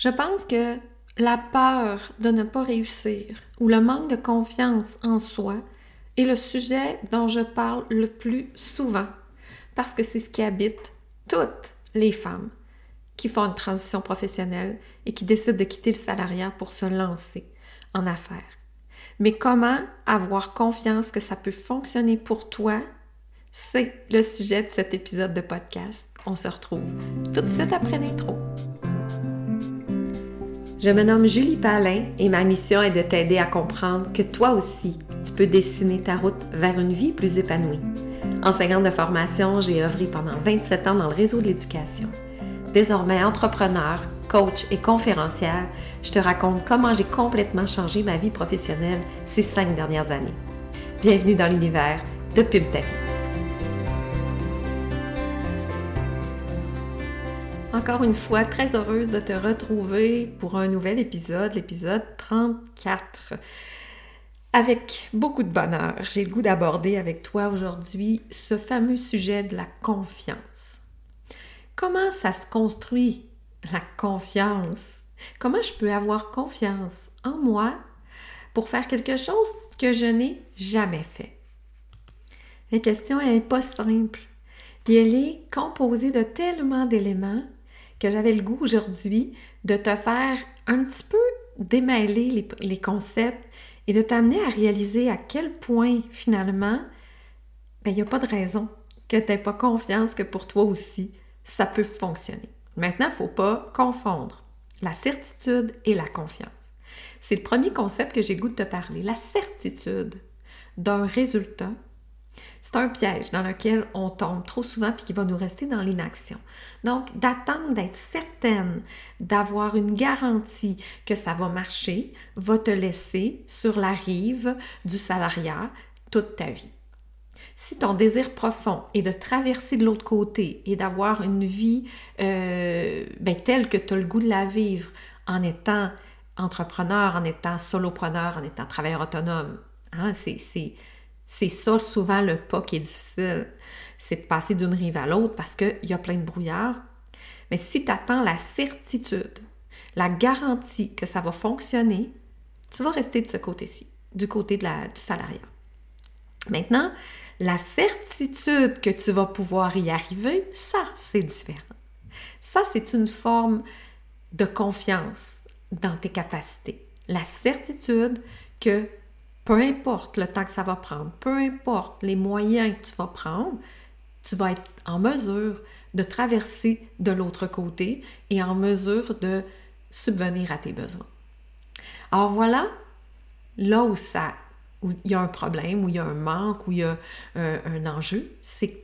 Je pense que la peur de ne pas réussir ou le manque de confiance en soi est le sujet dont je parle le plus souvent parce que c'est ce qui habite toutes les femmes qui font une transition professionnelle et qui décident de quitter le salariat pour se lancer en affaires. Mais comment avoir confiance que ça peut fonctionner pour toi, c'est le sujet de cet épisode de podcast. On se retrouve tout de suite après l'intro. Je me nomme Julie Palin et ma mission est de t'aider à comprendre que toi aussi, tu peux dessiner ta route vers une vie plus épanouie. Enseignante de formation, j'ai œuvré pendant 27 ans dans le réseau de l'éducation. Désormais entrepreneur, coach et conférencière, je te raconte comment j'ai complètement changé ma vie professionnelle ces cinq dernières années. Bienvenue dans l'univers de Pub Encore une fois, très heureuse de te retrouver pour un nouvel épisode, l'épisode 34. Avec beaucoup de bonheur, j'ai le goût d'aborder avec toi aujourd'hui ce fameux sujet de la confiance. Comment ça se construit, la confiance? Comment je peux avoir confiance en moi pour faire quelque chose que je n'ai jamais fait? La question n'est pas simple, puis elle est composée de tellement d'éléments que j'avais le goût aujourd'hui de te faire un petit peu démêler les, concepts et de t'amener à réaliser à quel point finalement, ben, il n'y a pas de raison que tu n'aies pas confiance que pour toi aussi, ça peut fonctionner. Maintenant, il ne faut pas confondre la certitude et la confiance. C'est le premier concept que j'ai goût de te parler. La certitude d'un résultat c'est un piège dans lequel on tombe trop souvent puis qui va nous rester dans l'inaction. Donc, d'attendre d'être certaine d'avoir une garantie que ça va marcher va te laisser sur la rive du salariat toute ta vie. Si ton désir profond est de traverser de l'autre côté et d'avoir une vie euh, ben, telle que tu as le goût de la vivre en étant entrepreneur, en étant solopreneur, en étant travailleur autonome, hein, c'est c'est ça souvent le pas qui est difficile. C'est de passer d'une rive à l'autre parce qu'il y a plein de brouillard. Mais si tu attends la certitude, la garantie que ça va fonctionner, tu vas rester de ce côté-ci, du côté du salariat. Maintenant, la certitude que tu vas pouvoir y arriver, ça, c'est différent. Ça, c'est une forme de confiance dans tes capacités. La certitude que peu importe le temps que ça va prendre, peu importe les moyens que tu vas prendre, tu vas être en mesure de traverser de l'autre côté et en mesure de subvenir à tes besoins. Alors voilà, là où ça, il y a un problème, où il y a un manque, où il y a un, un enjeu, c'est que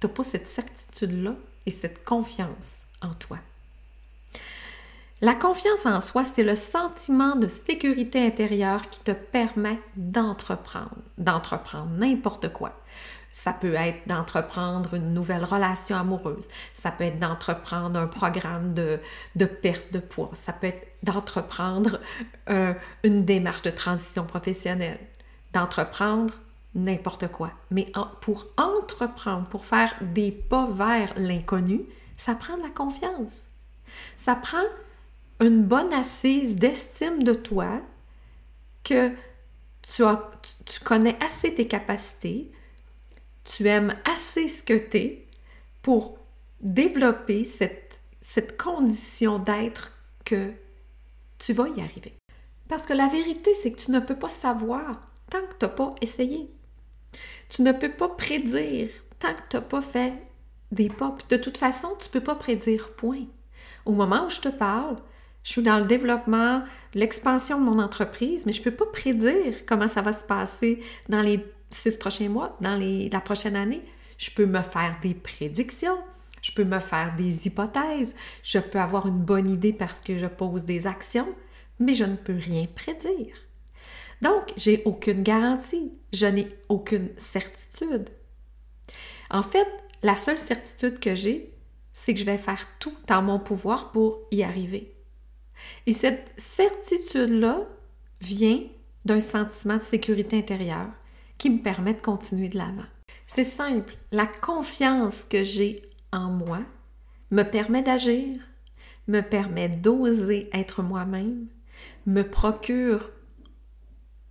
tu n'as pas cette certitude-là et cette confiance en toi. La confiance en soi, c'est le sentiment de sécurité intérieure qui te permet d'entreprendre, d'entreprendre n'importe quoi. Ça peut être d'entreprendre une nouvelle relation amoureuse, ça peut être d'entreprendre un programme de, perte de poids, ça peut être d'entreprendre euh, une démarche de transition professionnelle, d'entreprendre n'importe quoi. Mais pour entreprendre, pour faire des pas vers l'inconnu, ça prend de la confiance. Ça prend une bonne assise d'estime de toi, que tu, connais assez tes capacités, tu aimes assez ce que tu pour développer cette, cette condition d'être que tu vas y arriver. Parce que la vérité, c'est que tu ne peux pas savoir tant que tu n'as pas essayé. Tu ne peux pas prédire tant que tu n'as pas fait des pas. de toute façon, tu ne peux pas prédire, point. Au moment où je te parle, je suis dans le développement, l'expansion de mon entreprise, mais je ne peux pas prédire comment ça va se passer dans les six prochains mois, dans la prochaine année. Je peux me faire des prédictions, je peux me faire des hypothèses, je peux avoir une bonne idée parce que je pose des actions, mais je ne peux rien prédire. Donc, j'ai aucune garantie, je n'ai aucune certitude. En fait, la seule certitude que j'ai, c'est que je vais faire tout en mon pouvoir pour y arriver. Et cette certitude-là vient d'un sentiment de sécurité intérieure qui me permet de continuer de l'avant. C'est simple, la confiance que j'ai en moi me permet d'agir, me permet d'oser être moi-même, me procure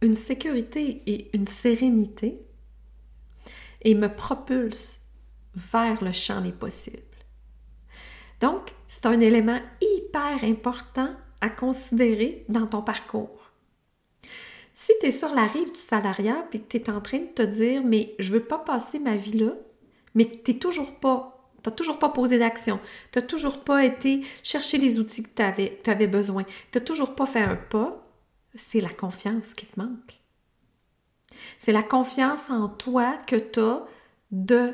une sécurité et une sérénité et me propulse vers le champ des possibles. Donc, c'est un élément hyper important à considérer dans ton parcours. Si tu es sur la rive du salariat et que tu es en train de te dire mais je veux pas passer ma vie là, mais tu toujours pas tu n'as toujours pas posé d'action. Tu n'as toujours pas été chercher les outils que tu avais, besoin. Tu n'as toujours pas fait un pas. C'est la confiance qui te manque. C'est la confiance en toi que tu as de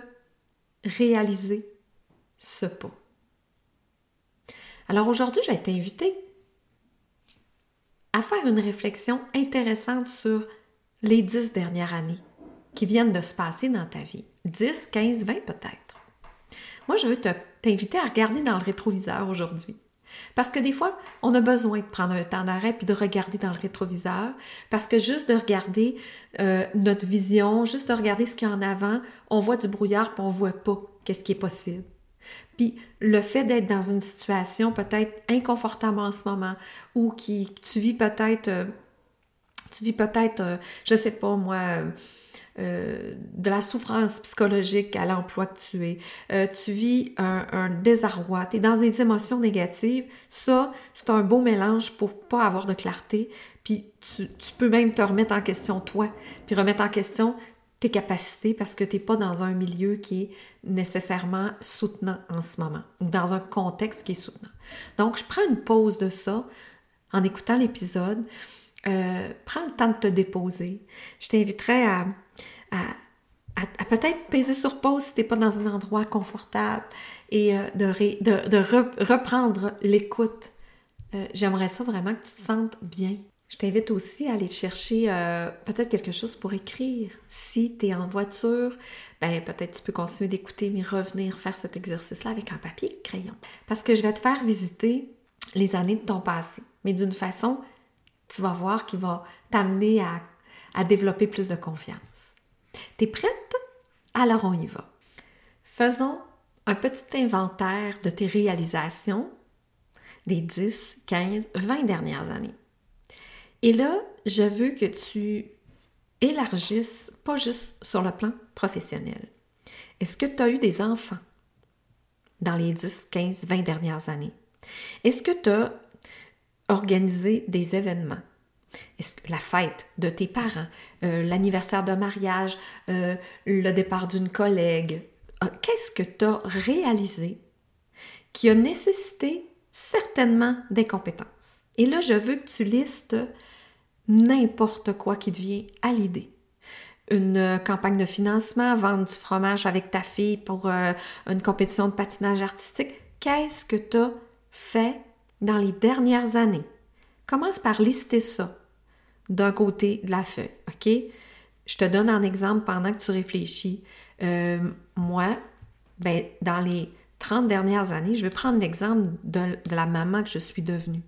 réaliser ce pas. Alors aujourd'hui, je vais t'inviter à faire une réflexion intéressante sur les dix dernières années qui viennent de se passer dans ta vie. 10, 15, 20 peut-être. Moi, je veux t'inviter à regarder dans le rétroviseur aujourd'hui. Parce que des fois, on a besoin de prendre un temps d'arrêt puis de regarder dans le rétroviseur, parce que juste de regarder euh, notre vision, juste de regarder ce qu'il y a en avant, on voit du brouillard puis on voit pas qu'est-ce qui est possible. Puis le fait d'être dans une situation peut-être inconfortable en ce moment ou qui tu vis peut-être euh, tu vis peut-être euh, je sais pas moi euh, de la souffrance psychologique à l'emploi que tu es, tu vis un, désarroi, tu es dans des émotions négatives, ça, c'est un beau mélange pour pas avoir de clarté, puis tu, peux même te remettre en question toi, puis remettre en question tes capacités parce que tu n'es pas dans un milieu qui est nécessairement soutenant en ce moment ou dans un contexte qui est soutenant. Donc, je prends une pause de ça en écoutant l'épisode. Euh, prends le temps de te déposer. Je t'inviterai à, à, peut-être peser sur pause si tu n'es pas dans un endroit confortable et euh, de, de, reprendre l'écoute. Euh, j'aimerais ça vraiment que tu te sentes bien je t'invite aussi à aller chercher euh, peut-être quelque chose pour écrire. Si tu es en voiture, ben peut-être tu peux continuer d'écouter, mais revenir faire cet exercice-là avec un papier crayon. Parce que je vais te faire visiter les années de ton passé, mais d'une façon, tu vas voir qui va t'amener à, à développer plus de confiance. T'es prête? Alors on y va. Faisons un petit inventaire de tes réalisations des 10, 15, 20 dernières années. Et là, je veux que tu élargisses, pas juste sur le plan professionnel. Est-ce que tu as eu des enfants dans les 10, 15, 20 dernières années? Est-ce que tu as organisé des événements? Est-ce que la fête de tes parents, euh, l'anniversaire de mariage, euh, le départ d'une collègue, ah, qu'est-ce que tu as réalisé qui a nécessité certainement des compétences? Et là, je veux que tu listes n'importe quoi qui te vient à l'idée. Une euh, campagne de financement, vendre du fromage avec ta fille pour euh, une compétition de patinage artistique. Qu'est-ce que tu as fait dans les dernières années? Commence par lister ça d'un côté de la feuille, OK? Je te donne un exemple pendant que tu réfléchis. Euh, moi, ben, dans les 30 dernières années, je vais prendre l'exemple de la maman que je suis devenue.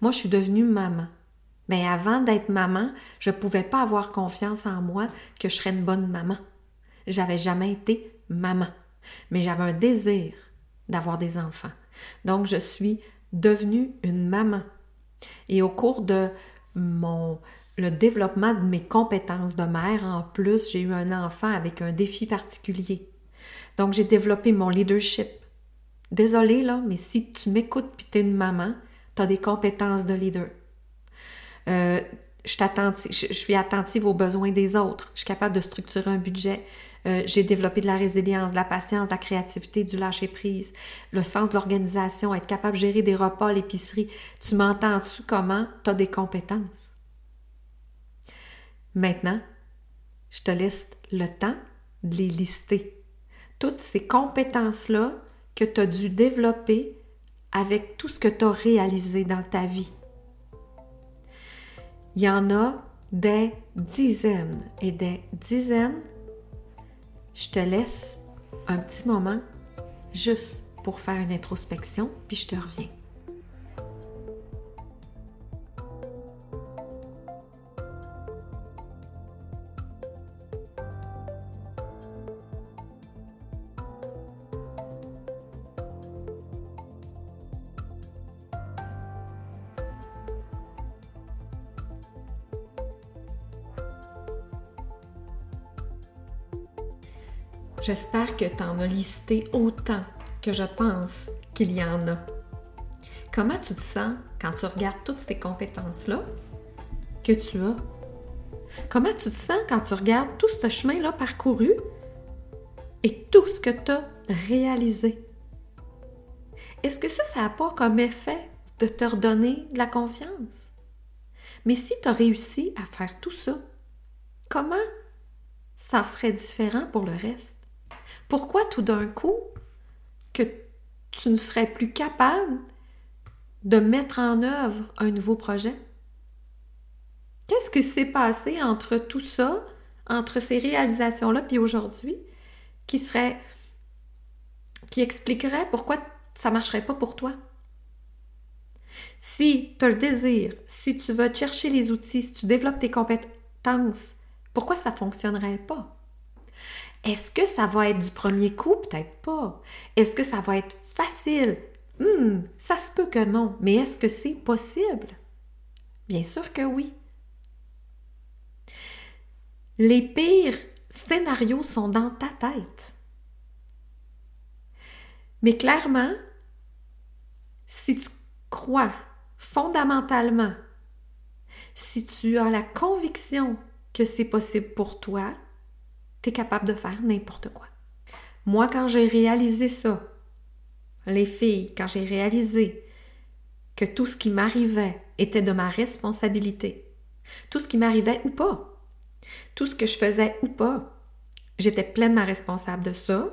Moi, je suis devenue maman. Mais avant d'être maman, je ne pouvais pas avoir confiance en moi que je serais une bonne maman. J'avais jamais été maman, mais j'avais un désir d'avoir des enfants. Donc, je suis devenue une maman. Et au cours de mon le développement de mes compétences de mère, en plus, j'ai eu un enfant avec un défi particulier. Donc, j'ai développé mon leadership. Désolée, là, mais si tu m'écoutes puis tu es une maman, tu as des compétences de leader. Euh, je, suis attentive aux besoins des autres. Je suis capable de structurer un budget. Euh, j'ai développé de la résilience, de la patience, de la créativité, du lâcher-prise, le sens de l'organisation, être capable de gérer des repas l'épicerie. Tu m'entends-tu comment? Tu as des compétences. Maintenant, je te laisse le temps de les lister. Toutes ces compétences-là que tu as dû développer avec tout ce que tu as réalisé dans ta vie. Il y en a des dizaines et des dizaines. Je te laisse un petit moment juste pour faire une introspection, puis je te reviens. J'espère que tu en as listé autant que je pense qu'il y en a. Comment tu te sens quand tu regardes toutes ces compétences-là que tu as? Comment tu te sens quand tu regardes tout ce chemin-là parcouru et tout ce que tu as réalisé? Est-ce que ça, ça n'a pas comme effet de te redonner de la confiance? Mais si tu as réussi à faire tout ça, comment ça serait différent pour le reste? Pourquoi tout d'un coup que tu ne serais plus capable de mettre en œuvre un nouveau projet? Qu'est-ce qui s'est passé entre tout ça, entre ces réalisations-là, puis aujourd'hui, qui serait, qui expliquerait pourquoi ça ne marcherait pas pour toi? Si tu as le désir, si tu veux chercher les outils, si tu développes tes compétences, pourquoi ça ne fonctionnerait pas? Est-ce que ça va être du premier coup? Peut-être pas. Est-ce que ça va être facile? Hmm, ça se peut que non, mais est-ce que c'est possible? Bien sûr que oui. Les pires scénarios sont dans ta tête. Mais clairement, si tu crois fondamentalement, si tu as la conviction que c'est possible pour toi, tu capable de faire n'importe quoi. Moi, quand j'ai réalisé ça, les filles, quand j'ai réalisé que tout ce qui m'arrivait était de ma responsabilité, tout ce qui m'arrivait ou pas, tout ce que je faisais ou pas, j'étais pleinement responsable de ça,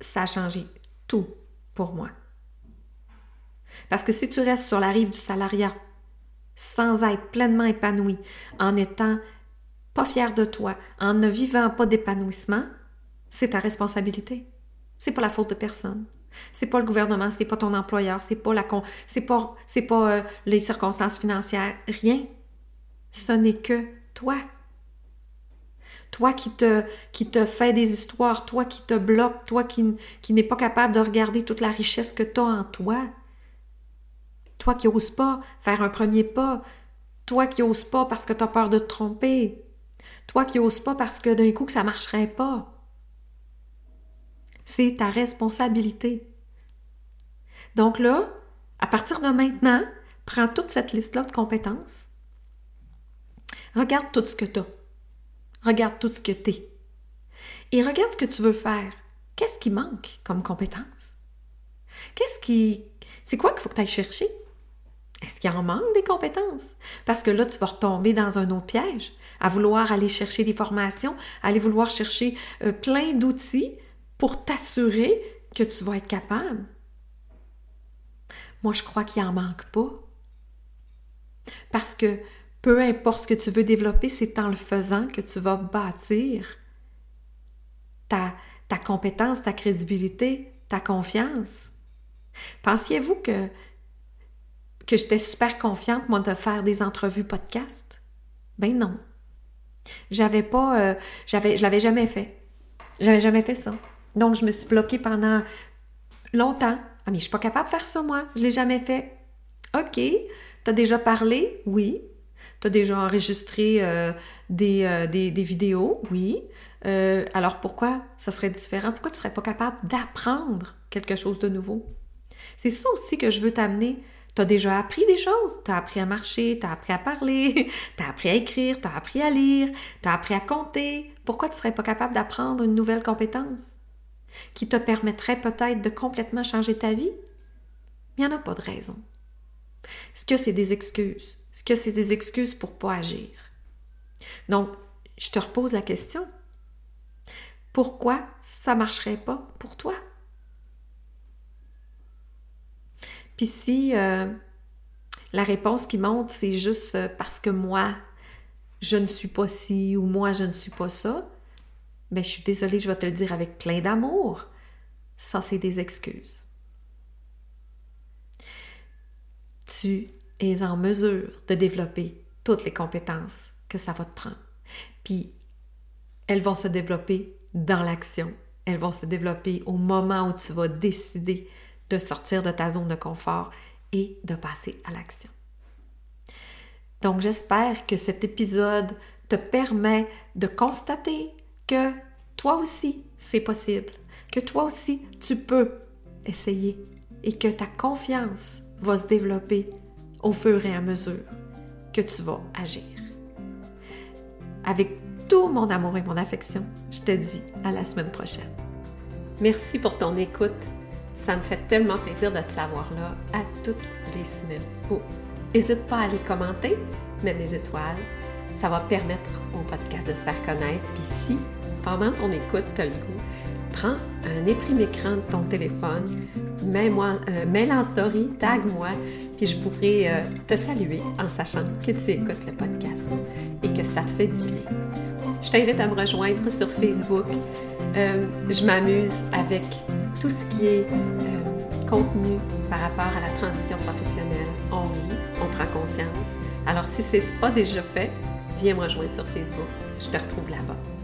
ça a changé tout pour moi. Parce que si tu restes sur la rive du salariat sans être pleinement épanoui, en étant pas fier de toi, en ne vivant pas d'épanouissement, c'est ta responsabilité. C'est pas la faute de personne. C'est pas le gouvernement, c'est pas ton employeur, c'est pas la c'est pas c'est pas euh, les circonstances financières, rien. Ce n'est que toi. Toi qui te, qui te fais des histoires, toi qui te bloque, toi qui, qui n'es pas capable de regarder toute la richesse que tu as en toi. Toi qui n'oses pas faire un premier pas. Toi qui n'oses pas parce que tu as peur de te tromper. Toi qui n'oses pas parce que d'un coup que ça ne marcherait pas. C'est ta responsabilité. Donc là, à partir de maintenant, prends toute cette liste-là de compétences. Regarde tout ce que tu as. Regarde tout ce que tu es. Et regarde ce que tu veux faire. Qu'est-ce qui manque comme compétence? Qu'est-ce qui. C'est quoi qu'il faut que tu ailles chercher? Est-ce qu'il en manque des compétences? Parce que là, tu vas retomber dans un autre piège, à vouloir aller chercher des formations, aller vouloir chercher euh, plein d'outils pour t'assurer que tu vas être capable. Moi, je crois qu'il en manque pas. Parce que peu importe ce que tu veux développer, c'est en le faisant que tu vas bâtir ta, ta compétence, ta crédibilité, ta confiance. Pensiez-vous que, que j'étais super confiante, moi, de faire des entrevues podcast? Ben non. J'avais pas. Euh, je l'avais jamais fait. J'avais jamais fait ça. Donc, je me suis bloquée pendant longtemps. Ah, mais je suis pas capable de faire ça, moi. Je l'ai jamais fait. OK. T'as déjà parlé? Oui. Tu as déjà enregistré euh, euh, des, vidéos, oui. Alors pourquoi ça serait différent? Pourquoi tu serais pas capable d'apprendre quelque chose de nouveau? C'est ça aussi que je veux t'amener. Tu as déjà appris des choses. Tu as appris à marcher, tu as appris à parler, tu as appris à écrire, tu as appris à lire, tu as appris à compter. Pourquoi tu ne serais pas capable d'apprendre une nouvelle compétence qui te permettrait peut-être de complètement changer ta vie? Il n'y en a pas de raison. Est-ce que c'est des excuses? Est-ce que c'est des excuses pour pas agir? Donc, je te repose la question. Pourquoi ça marcherait pas pour toi? Euh, la réponse qui monte, c'est juste euh, parce que moi, je ne suis pas ci ou moi, je ne suis pas ça, ben, je suis désolée, je vais te le dire avec plein d'amour. Ça, c'est des excuses. Tu es en mesure de développer toutes les compétences que ça va te prendre. Puis, elles vont se développer dans l'action. Elles vont se développer au moment où tu vas décider de sortir de ta zone de confort et de passer à l'action. Donc, j'espère que cet épisode te permet de constater que toi aussi, c'est possible, que toi aussi, tu peux essayer et que ta confiance va se développer au fur et à mesure que tu vas agir. Avec tout mon amour et mon affection, je te dis à la semaine prochaine. Merci pour ton écoute. Ça me fait tellement plaisir de te savoir là à toutes les semaines. N'hésite pas à aller commenter, mettre des étoiles. Ça va permettre au podcast de se faire connaître. Puis si, pendant ton écoute, tu as le goût, prends un éprime écran de ton téléphone, mets-moi, euh, mets en story, tag-moi, puis je pourrai euh, te saluer en sachant que tu écoutes le podcast et que ça te fait du bien. Je t'invite à me rejoindre sur Facebook. Euh, je m'amuse avec tout ce qui est contenu par rapport à la transition professionnelle. On rit, on prend conscience. Alors si ce n'est pas déjà fait, viens me rejoindre sur Facebook. Je te retrouve là-bas.